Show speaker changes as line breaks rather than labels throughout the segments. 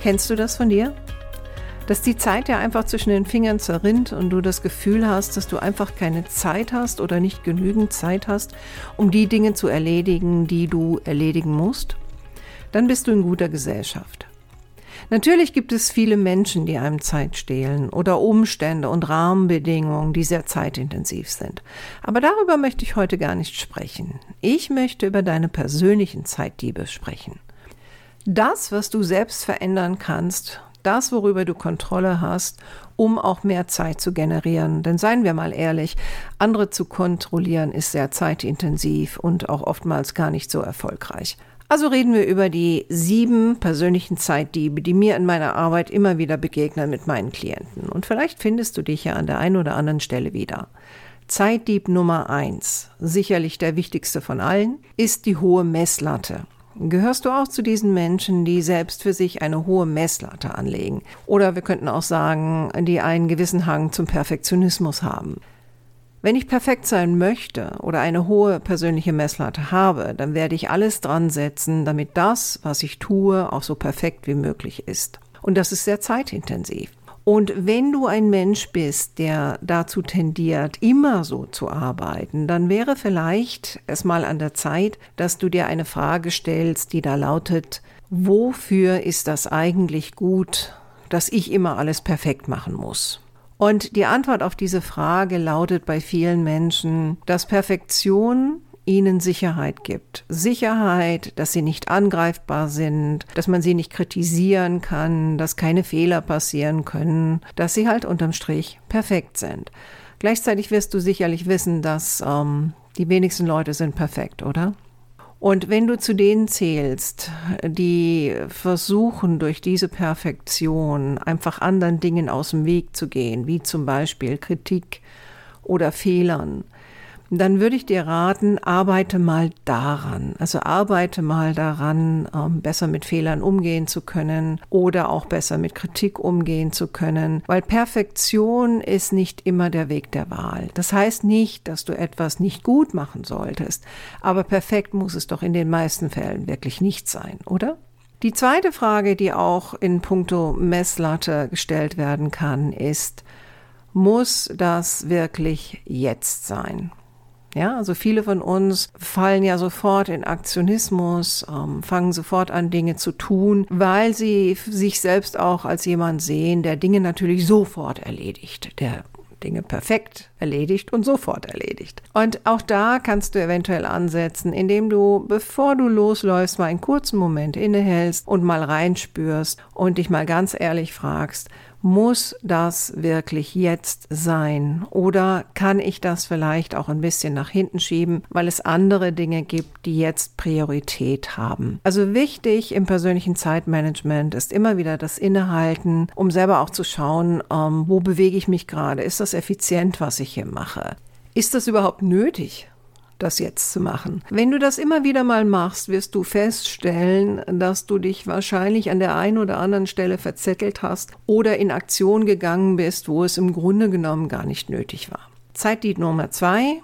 Kennst du das von dir? Dass die Zeit ja einfach zwischen den Fingern zerrinnt und du das Gefühl hast, dass du einfach keine Zeit hast oder nicht genügend Zeit hast, um die Dinge zu erledigen, die du erledigen musst? Dann bist du in guter Gesellschaft. Natürlich gibt es viele Menschen, die einem Zeit stehlen oder Umstände und Rahmenbedingungen, die sehr zeitintensiv sind. Aber darüber möchte ich heute gar nicht sprechen. Ich möchte über deine persönlichen Zeitdiebe sprechen. Das, was du selbst verändern kannst, das, worüber du Kontrolle hast, um auch mehr Zeit zu generieren. Denn seien wir mal ehrlich, andere zu kontrollieren ist sehr zeitintensiv und auch oftmals gar nicht so erfolgreich. Also reden wir über die sieben persönlichen Zeitdiebe, die mir in meiner Arbeit immer wieder begegnen mit meinen Klienten. Und vielleicht findest du dich ja an der einen oder anderen Stelle wieder. Zeitdieb Nummer eins, sicherlich der wichtigste von allen, ist die hohe Messlatte. Gehörst du auch zu diesen Menschen, die selbst für sich eine hohe Messlatte anlegen? Oder wir könnten auch sagen, die einen gewissen Hang zum Perfektionismus haben. Wenn ich perfekt sein möchte oder eine hohe persönliche Messlatte habe, dann werde ich alles dran setzen, damit das, was ich tue, auch so perfekt wie möglich ist. Und das ist sehr zeitintensiv. Und wenn du ein Mensch bist, der dazu tendiert, immer so zu arbeiten, dann wäre vielleicht es mal an der Zeit, dass du dir eine Frage stellst, die da lautet, wofür ist das eigentlich gut, dass ich immer alles perfekt machen muss? Und die Antwort auf diese Frage lautet bei vielen Menschen, dass Perfektion ihnen Sicherheit gibt. Sicherheit, dass sie nicht angreifbar sind, dass man sie nicht kritisieren kann, dass keine Fehler passieren können, dass sie halt unterm Strich perfekt sind. Gleichzeitig wirst du sicherlich wissen, dass ähm, die wenigsten Leute sind perfekt, oder? Und wenn du zu denen zählst, die versuchen, durch diese Perfektion einfach anderen Dingen aus dem Weg zu gehen, wie zum Beispiel Kritik oder Fehlern, dann würde ich dir raten, arbeite mal daran. Also arbeite mal daran, ähm, besser mit Fehlern umgehen zu können oder auch besser mit Kritik umgehen zu können, weil Perfektion ist nicht immer der Weg der Wahl. Das heißt nicht, dass du etwas nicht gut machen solltest, aber perfekt muss es doch in den meisten Fällen wirklich nicht sein, oder? Die zweite Frage, die auch in puncto Messlatte gestellt werden kann, ist, muss das wirklich jetzt sein? Ja, also viele von uns fallen ja sofort in Aktionismus, ähm, fangen sofort an, Dinge zu tun, weil sie sich selbst auch als jemand sehen, der Dinge natürlich sofort erledigt, der Dinge perfekt erledigt und sofort erledigt. Und auch da kannst du eventuell ansetzen, indem du, bevor du losläufst, mal einen kurzen Moment innehältst und mal reinspürst und dich mal ganz ehrlich fragst, muss das wirklich jetzt sein? Oder kann ich das vielleicht auch ein bisschen nach hinten schieben, weil es andere Dinge gibt, die jetzt Priorität haben? Also wichtig im persönlichen Zeitmanagement ist immer wieder das Innehalten, um selber auch zu schauen, ähm, wo bewege ich mich gerade? Ist das effizient, was ich hier mache? Ist das überhaupt nötig? Das jetzt zu machen. Wenn du das immer wieder mal machst, wirst du feststellen, dass du dich wahrscheinlich an der einen oder anderen Stelle verzettelt hast oder in Aktion gegangen bist, wo es im Grunde genommen gar nicht nötig war. Zeitlied Nummer zwei.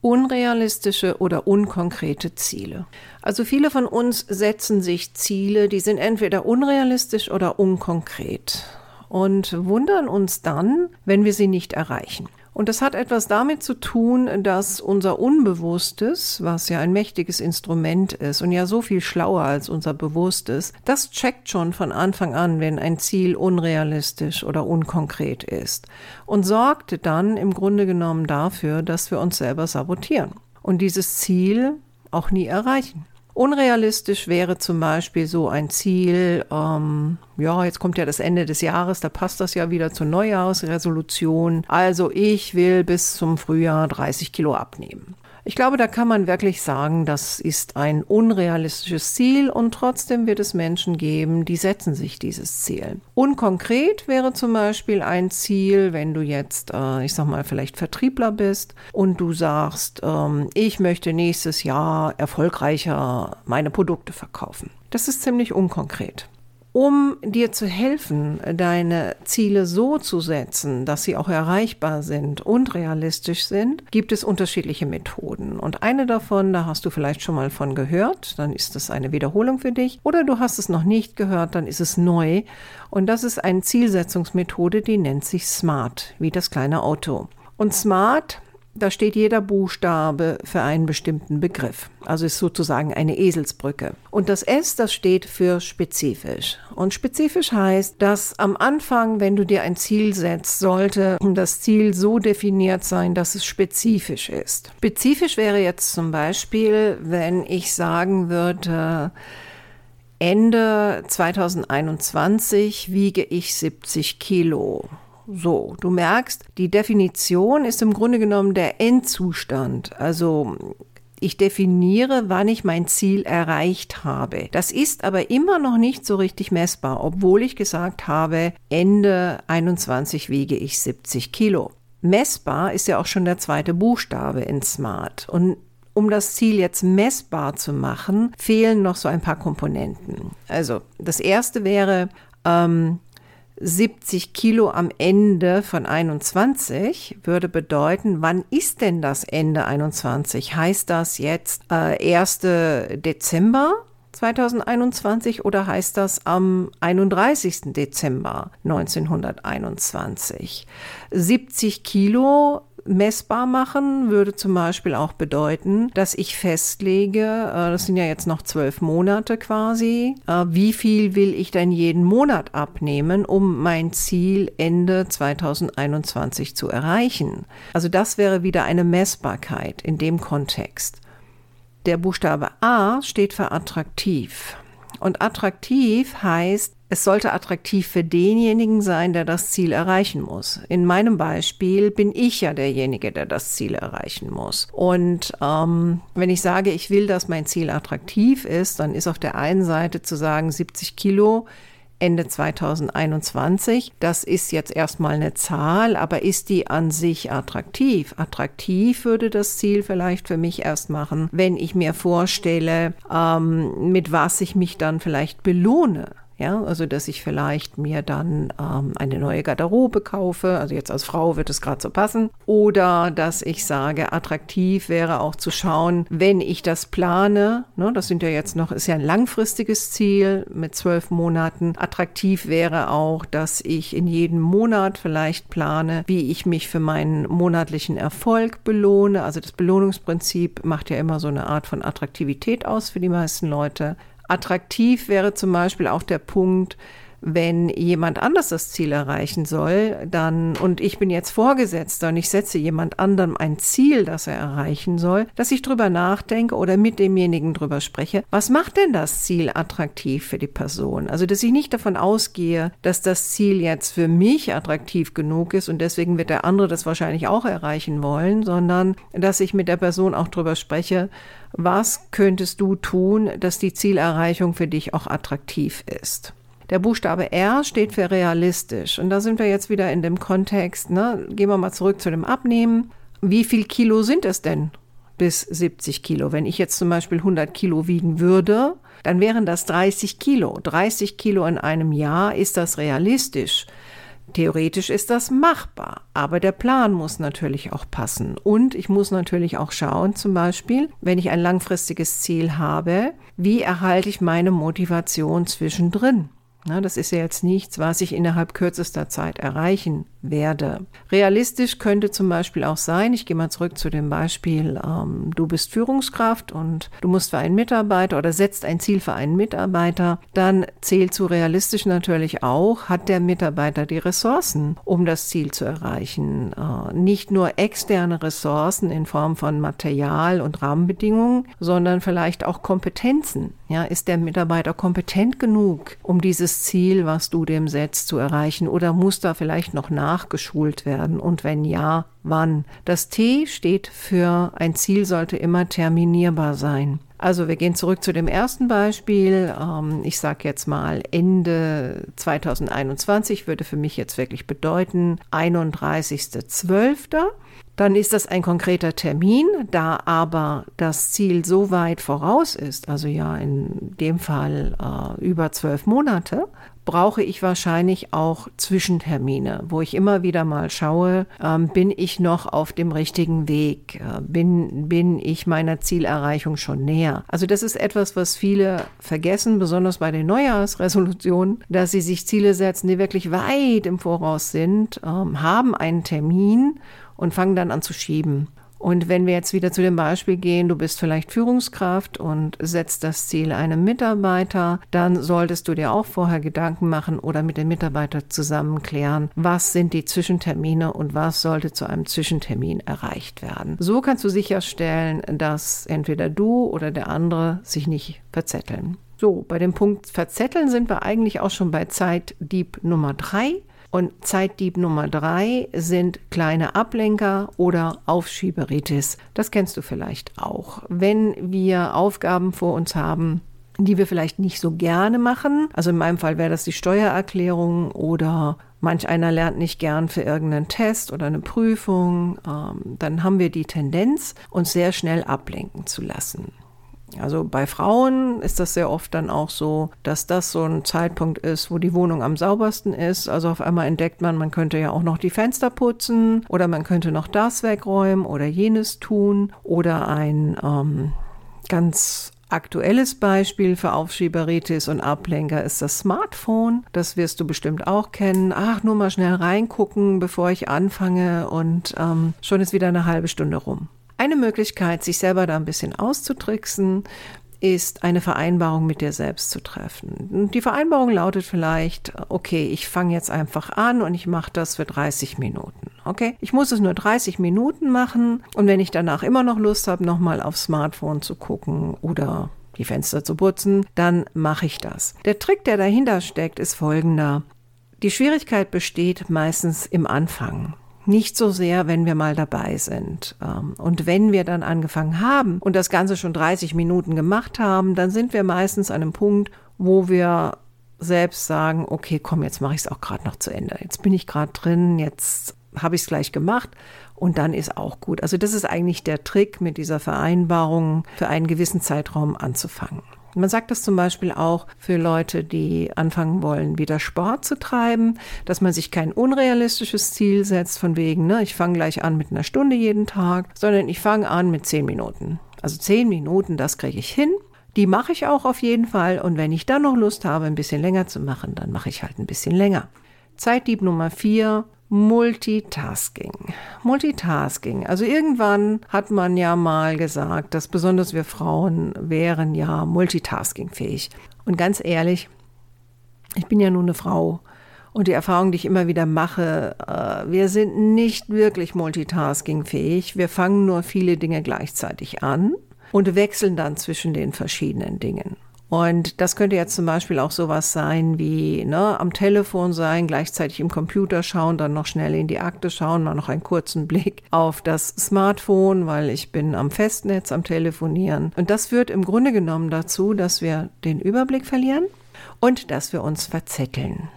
Unrealistische oder unkonkrete Ziele. Also viele von uns setzen sich Ziele, die sind entweder unrealistisch oder unkonkret und wundern uns dann, wenn wir sie nicht erreichen. Und das hat etwas damit zu tun, dass unser Unbewusstes, was ja ein mächtiges Instrument ist und ja so viel schlauer als unser Bewusstes, das checkt schon von Anfang an, wenn ein Ziel unrealistisch oder unkonkret ist und sorgt dann im Grunde genommen dafür, dass wir uns selber sabotieren und dieses Ziel auch nie erreichen. Unrealistisch wäre zum Beispiel so ein Ziel, ähm, ja, jetzt kommt ja das Ende des Jahres, da passt das ja wieder zur Neujahrsresolution. Also ich will bis zum Frühjahr 30 Kilo abnehmen. Ich glaube, da kann man wirklich sagen, das ist ein unrealistisches Ziel und trotzdem wird es Menschen geben, die setzen sich dieses Ziel. Unkonkret wäre zum Beispiel ein Ziel, wenn du jetzt, äh, ich sag mal, vielleicht Vertriebler bist und du sagst, ähm, ich möchte nächstes Jahr erfolgreicher meine Produkte verkaufen. Das ist ziemlich unkonkret. Um dir zu helfen, deine Ziele so zu setzen, dass sie auch erreichbar sind und realistisch sind, gibt es unterschiedliche Methoden. Und eine davon, da hast du vielleicht schon mal von gehört, dann ist es eine Wiederholung für dich. Oder du hast es noch nicht gehört, dann ist es neu. Und das ist eine Zielsetzungsmethode, die nennt sich SMART, wie das kleine Auto. Und SMART da steht jeder Buchstabe für einen bestimmten Begriff. Also ist sozusagen eine Eselsbrücke. Und das S, das steht für spezifisch. Und spezifisch heißt, dass am Anfang, wenn du dir ein Ziel setzt, sollte das Ziel so definiert sein, dass es spezifisch ist. Spezifisch wäre jetzt zum Beispiel, wenn ich sagen würde, Ende 2021 wiege ich 70 Kilo. So, du merkst, die Definition ist im Grunde genommen der Endzustand. Also ich definiere, wann ich mein Ziel erreicht habe. Das ist aber immer noch nicht so richtig messbar, obwohl ich gesagt habe, Ende 21 wiege ich 70 Kilo. Messbar ist ja auch schon der zweite Buchstabe in Smart. Und um das Ziel jetzt messbar zu machen, fehlen noch so ein paar Komponenten. Also das erste wäre, ähm, 70 Kilo am Ende von 21 würde bedeuten, wann ist denn das Ende 21? Heißt das jetzt äh, 1. Dezember 2021 oder heißt das am 31. Dezember 1921? 70 Kilo messbar machen würde zum Beispiel auch bedeuten, dass ich festlege, äh, das sind ja jetzt noch zwölf Monate quasi, äh, wie viel will ich denn jeden Monat abnehmen, um mein Ziel Ende 2021 zu erreichen. Also das wäre wieder eine Messbarkeit in dem Kontext. Der Buchstabe A steht für attraktiv. Und attraktiv heißt, es sollte attraktiv für denjenigen sein, der das Ziel erreichen muss. In meinem Beispiel bin ich ja derjenige, der das Ziel erreichen muss. Und ähm, wenn ich sage, ich will, dass mein Ziel attraktiv ist, dann ist auf der einen Seite zu sagen, 70 Kilo Ende 2021. Das ist jetzt erstmal eine Zahl, aber ist die an sich attraktiv? Attraktiv würde das Ziel vielleicht für mich erst machen, wenn ich mir vorstelle, ähm, mit was ich mich dann vielleicht belohne. Ja, also dass ich vielleicht mir dann ähm, eine neue Garderobe kaufe. Also jetzt als Frau wird es gerade so passen. Oder dass ich sage, attraktiv wäre auch zu schauen, wenn ich das plane. Ne, das sind ja jetzt noch, ist ja ein langfristiges Ziel mit zwölf Monaten. Attraktiv wäre auch, dass ich in jedem Monat vielleicht plane, wie ich mich für meinen monatlichen Erfolg belohne. Also das Belohnungsprinzip macht ja immer so eine Art von Attraktivität aus für die meisten Leute. Attraktiv wäre zum Beispiel auch der Punkt, wenn jemand anders das Ziel erreichen soll, dann, und ich bin jetzt Vorgesetzter und ich setze jemand anderem ein Ziel, das er erreichen soll, dass ich drüber nachdenke oder mit demjenigen drüber spreche, was macht denn das Ziel attraktiv für die Person? Also, dass ich nicht davon ausgehe, dass das Ziel jetzt für mich attraktiv genug ist und deswegen wird der andere das wahrscheinlich auch erreichen wollen, sondern dass ich mit der Person auch drüber spreche, was könntest du tun, dass die Zielerreichung für dich auch attraktiv ist? Der Buchstabe R steht für realistisch. Und da sind wir jetzt wieder in dem Kontext, ne? gehen wir mal zurück zu dem Abnehmen. Wie viel Kilo sind es denn bis 70 Kilo? Wenn ich jetzt zum Beispiel 100 Kilo wiegen würde, dann wären das 30 Kilo. 30 Kilo in einem Jahr, ist das realistisch? Theoretisch ist das machbar, aber der Plan muss natürlich auch passen. Und ich muss natürlich auch schauen, zum Beispiel, wenn ich ein langfristiges Ziel habe, wie erhalte ich meine Motivation zwischendrin? Na, das ist ja jetzt nichts, was ich innerhalb kürzester Zeit erreichen werde. Realistisch könnte zum Beispiel auch sein, ich gehe mal zurück zu dem Beispiel, ähm, du bist Führungskraft und du musst für einen Mitarbeiter oder setzt ein Ziel für einen Mitarbeiter, dann zählt zu realistisch natürlich auch, hat der Mitarbeiter die Ressourcen, um das Ziel zu erreichen. Äh, nicht nur externe Ressourcen in Form von Material und Rahmenbedingungen, sondern vielleicht auch Kompetenzen. Ja, ist der Mitarbeiter kompetent genug, um dieses Ziel, was du dem setzt, zu erreichen oder muss da vielleicht noch nach nachgeschult werden und wenn ja, wann? Das T steht für ein Ziel sollte immer terminierbar sein. Also wir gehen zurück zu dem ersten Beispiel. Ähm, ich sage jetzt mal Ende 2021 würde für mich jetzt wirklich bedeuten 31.12. Dann ist das ein konkreter Termin, da aber das Ziel so weit voraus ist, also ja in dem Fall äh, über zwölf Monate, brauche ich wahrscheinlich auch Zwischentermine, wo ich immer wieder mal schaue, ähm, bin ich noch auf dem richtigen Weg? Äh, bin, bin ich meiner Zielerreichung schon näher? Also das ist etwas, was viele vergessen, besonders bei den Neujahrsresolutionen, dass sie sich Ziele setzen, die wirklich weit im Voraus sind, ähm, haben einen Termin und fangen dann an zu schieben. Und wenn wir jetzt wieder zu dem Beispiel gehen, du bist vielleicht Führungskraft und setzt das Ziel einem Mitarbeiter, dann solltest du dir auch vorher Gedanken machen oder mit dem Mitarbeiter zusammen klären, was sind die Zwischentermine und was sollte zu einem Zwischentermin erreicht werden. So kannst du sicherstellen, dass entweder du oder der andere sich nicht verzetteln. So, bei dem Punkt Verzetteln sind wir eigentlich auch schon bei Zeitdieb Nummer drei. Und Zeitdieb Nummer drei sind kleine Ablenker oder Aufschieberitis. Das kennst du vielleicht auch. Wenn wir Aufgaben vor uns haben, die wir vielleicht nicht so gerne machen. Also in meinem Fall wäre das die Steuererklärung oder manch einer lernt nicht gern für irgendeinen Test oder eine Prüfung. Ähm, dann haben wir die Tendenz, uns sehr schnell ablenken zu lassen. Also bei Frauen ist das sehr oft dann auch so, dass das so ein Zeitpunkt ist, wo die Wohnung am saubersten ist. Also auf einmal entdeckt man, man könnte ja auch noch die Fenster putzen oder man könnte noch das wegräumen oder jenes tun oder ein ähm, ganz Aktuelles Beispiel für Aufschieberitis und Ablenker ist das Smartphone. Das wirst du bestimmt auch kennen. Ach, nur mal schnell reingucken, bevor ich anfange und ähm, schon ist wieder eine halbe Stunde rum. Eine Möglichkeit, sich selber da ein bisschen auszutricksen, ist eine Vereinbarung mit dir selbst zu treffen. Die Vereinbarung lautet vielleicht, okay, ich fange jetzt einfach an und ich mache das für 30 Minuten. Okay, ich muss es nur 30 Minuten machen und wenn ich danach immer noch Lust habe, nochmal aufs Smartphone zu gucken oder die Fenster zu putzen, dann mache ich das. Der Trick, der dahinter steckt, ist folgender. Die Schwierigkeit besteht meistens im Anfang. Nicht so sehr, wenn wir mal dabei sind. Ähm, und wenn wir dann angefangen haben und das Ganze schon 30 Minuten gemacht haben, dann sind wir meistens an einem Punkt, wo wir selbst sagen, okay, komm, jetzt mache ich es auch gerade noch zu Ende. Jetzt bin ich gerade drin, jetzt habe ich es gleich gemacht und dann ist auch gut. Also das ist eigentlich der Trick, mit dieser Vereinbarung für einen gewissen Zeitraum anzufangen. Man sagt das zum Beispiel auch für Leute, die anfangen wollen, wieder Sport zu treiben, dass man sich kein unrealistisches Ziel setzt, von wegen, ne, ich fange gleich an mit einer Stunde jeden Tag, sondern ich fange an mit zehn Minuten. Also zehn Minuten, das kriege ich hin. Die mache ich auch auf jeden Fall. Und wenn ich dann noch Lust habe, ein bisschen länger zu machen, dann mache ich halt ein bisschen länger. Zeitdieb Nummer vier, Multitasking. Multitasking. Also irgendwann hat man ja mal gesagt, dass besonders wir Frauen wären ja multitaskingfähig. Und ganz ehrlich, ich bin ja nun eine Frau. Und die Erfahrung, die ich immer wieder mache, äh, wir sind nicht wirklich multitaskingfähig. Wir fangen nur viele Dinge gleichzeitig an und wechseln dann zwischen den verschiedenen Dingen. Und das könnte jetzt zum Beispiel auch sowas sein wie ne, am Telefon sein, gleichzeitig im Computer schauen, dann noch schnell in die Akte schauen, mal noch einen kurzen Blick auf das Smartphone, weil ich bin am Festnetz am Telefonieren. Und das führt im Grunde genommen dazu, dass wir den Überblick verlieren und dass wir uns verzetteln.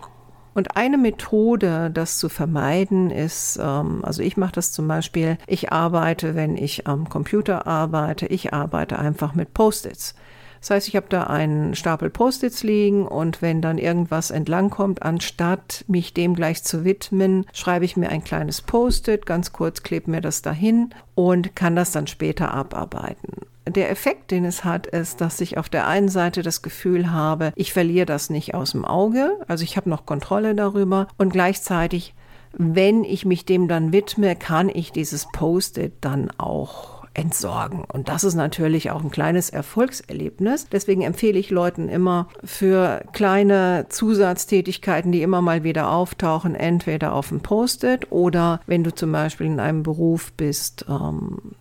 Und eine Methode, das zu vermeiden, ist, ähm, also ich mache das zum Beispiel, ich arbeite, wenn ich am Computer arbeite, ich arbeite einfach mit Post-its. Das heißt, ich habe da einen Stapel Post-its liegen und wenn dann irgendwas entlangkommt, anstatt mich dem gleich zu widmen, schreibe ich mir ein kleines Post-it, ganz kurz klebe mir das dahin und kann das dann später abarbeiten. Der Effekt, den es hat, ist, dass ich auf der einen Seite das Gefühl habe, ich verliere das nicht aus dem Auge, also ich habe noch Kontrolle darüber und gleichzeitig, wenn ich mich dem dann widme, kann ich dieses Post-it dann auch entsorgen. Und das ist natürlich auch ein kleines Erfolgserlebnis. Deswegen empfehle ich Leuten immer für kleine Zusatztätigkeiten, die immer mal wieder auftauchen, entweder auf dem Post-it oder wenn du zum Beispiel in einem Beruf bist, ähm,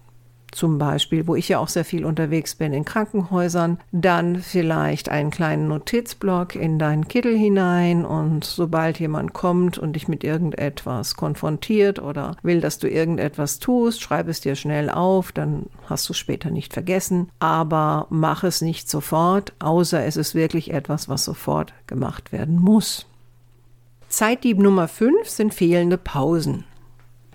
zum Beispiel, wo ich ja auch sehr viel unterwegs bin, in Krankenhäusern, dann vielleicht einen kleinen Notizblock in deinen Kittel hinein und sobald jemand kommt und dich mit irgendetwas konfrontiert oder will, dass du irgendetwas tust, schreib es dir schnell auf, dann hast du es später nicht vergessen, aber mach es nicht sofort, außer es ist wirklich etwas, was sofort gemacht werden muss. Zeitdieb Nummer 5 sind fehlende Pausen.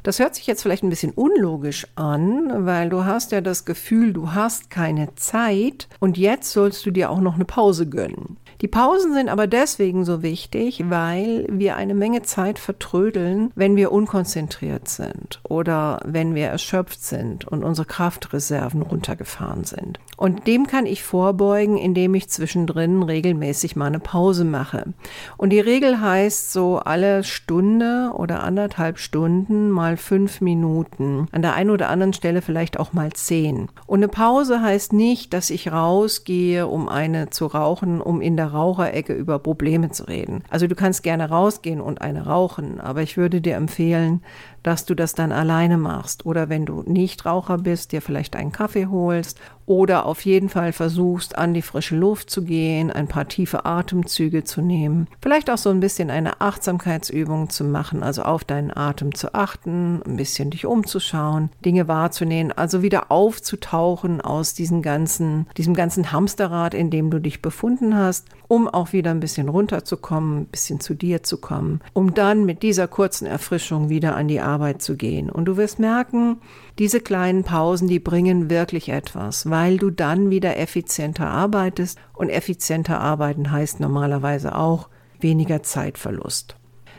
Das hört sich jetzt vielleicht ein bisschen unlogisch an, weil du hast ja das Gefühl, du hast keine Zeit und jetzt sollst du dir auch noch eine Pause gönnen. Die Pausen sind aber deswegen so wichtig, weil wir eine Menge Zeit vertrödeln, wenn wir unkonzentriert sind oder wenn wir erschöpft sind und unsere Kraftreserven runtergefahren sind. Und dem kann ich vorbeugen, indem ich zwischendrin regelmäßig mal eine Pause mache. Und die Regel heißt so alle Stunde oder anderthalb Stunden mal fünf Minuten. An der einen oder anderen Stelle vielleicht auch mal zehn. Und eine Pause heißt nicht, dass ich rausgehe, um eine zu rauchen, um in der der Raucherecke über Probleme zu reden. Also du kannst gerne rausgehen und eine rauchen, aber ich würde dir empfehlen, dass du das dann alleine machst. Oder wenn du nicht Raucher bist, dir vielleicht einen Kaffee holst oder auf jeden Fall versuchst, an die frische Luft zu gehen, ein paar tiefe Atemzüge zu nehmen. Vielleicht auch so ein bisschen eine Achtsamkeitsübung zu machen, also auf deinen Atem zu achten, ein bisschen dich umzuschauen, Dinge wahrzunehmen, also wieder aufzutauchen aus diesem ganzen, diesem ganzen Hamsterrad, in dem du dich befunden hast, um auch wieder ein bisschen runterzukommen, ein bisschen zu dir zu kommen, um dann mit dieser kurzen Erfrischung wieder an die Arbeit zu gehen. Und du wirst merken, diese kleinen Pausen, die bringen wirklich etwas, weil du dann wieder effizienter arbeitest und effizienter arbeiten heißt normalerweise auch weniger Zeitverlust.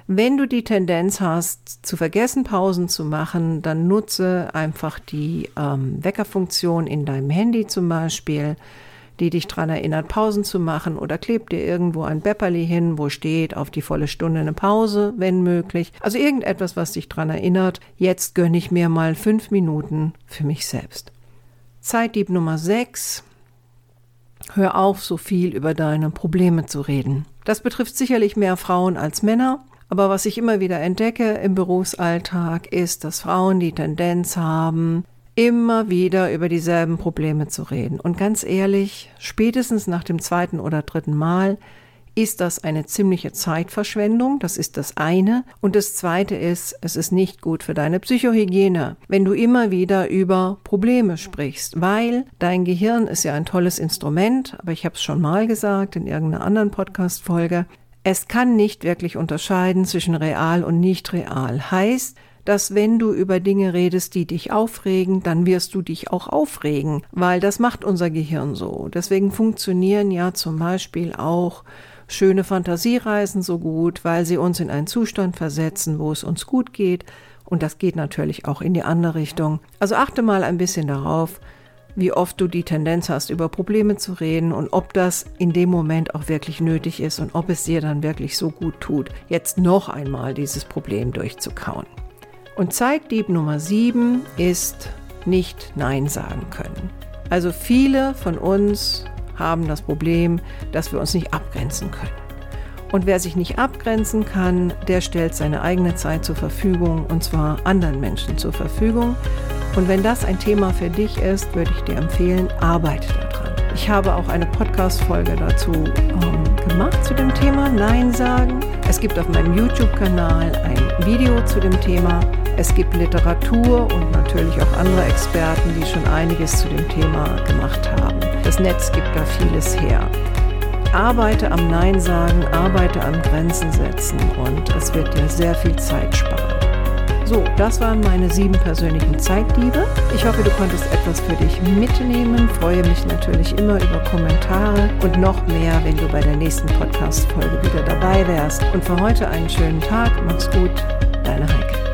Wenn du die Tendenz hast, zu vergessen, Pausen zu machen, dann nutze einfach die ähm, Weckerfunktion in deinem Handy zum Beispiel die dich daran erinnert, Pausen zu machen oder klebt dir irgendwo ein Bepperli hin, wo steht auf die volle Stunde eine Pause, wenn möglich. Also irgendetwas, was dich daran erinnert, jetzt gönne ich mir mal fünf Minuten für mich selbst. Zeitdieb Nummer 6. Hör auf, so viel über deine Probleme zu reden. Das betrifft sicherlich mehr Frauen als Männer. Aber was ich immer wieder entdecke im Berufsalltag ist, dass Frauen die Tendenz haben, immer wieder über dieselben Probleme zu reden. Und ganz ehrlich, spätestens nach dem zweiten oder dritten Mal ist das eine ziemliche Zeitverschwendung. Das ist das eine. Und das zweite ist, es ist nicht gut für deine Psychohygiene, wenn du immer wieder über Probleme sprichst, weil dein Gehirn ist ja ein tolles Instrument, aber ich habe es schon mal gesagt in irgendeiner anderen Podcast-Folge. Es kann nicht wirklich unterscheiden zwischen real und nicht real. Heißt, dass wenn du über Dinge redest, die dich aufregen, dann wirst du dich auch aufregen, weil das macht unser Gehirn so. Deswegen funktionieren ja zum Beispiel auch schöne Fantasiereisen so gut, weil sie uns in einen Zustand versetzen, wo es uns gut geht. Und das geht natürlich auch in die andere Richtung. Also achte mal ein bisschen darauf, wie oft du die Tendenz hast, über Probleme zu reden und ob das in dem Moment auch wirklich nötig ist und ob es dir dann wirklich so gut tut, jetzt noch einmal dieses Problem durchzukauen. Und Zeitdieb Nummer 7 ist nicht Nein sagen können. Also viele von uns haben das Problem, dass wir uns nicht abgrenzen können. Und wer sich nicht abgrenzen kann, der stellt seine eigene Zeit zur Verfügung und zwar anderen Menschen zur Verfügung. Und wenn das ein Thema für dich ist, würde ich dir empfehlen, arbeite daran. Ich habe auch eine Podcast-Folge dazu ähm, gemacht zu dem Thema Nein sagen. Es gibt auf meinem YouTube-Kanal ein Video zu dem Thema. Es gibt Literatur und natürlich auch andere Experten, die schon einiges zu dem Thema gemacht haben. Das Netz gibt da vieles her. Arbeite am Nein sagen, arbeite am Grenzen setzen und es wird dir sehr viel Zeit sparen. So, das waren meine sieben persönlichen Zeitdiebe. Ich hoffe, du konntest etwas für dich mitnehmen. Freue mich natürlich immer über Kommentare und noch mehr, wenn du bei der nächsten Podcast-Folge wieder dabei wärst. Und für heute einen schönen Tag. Mach's gut. Deine Heike.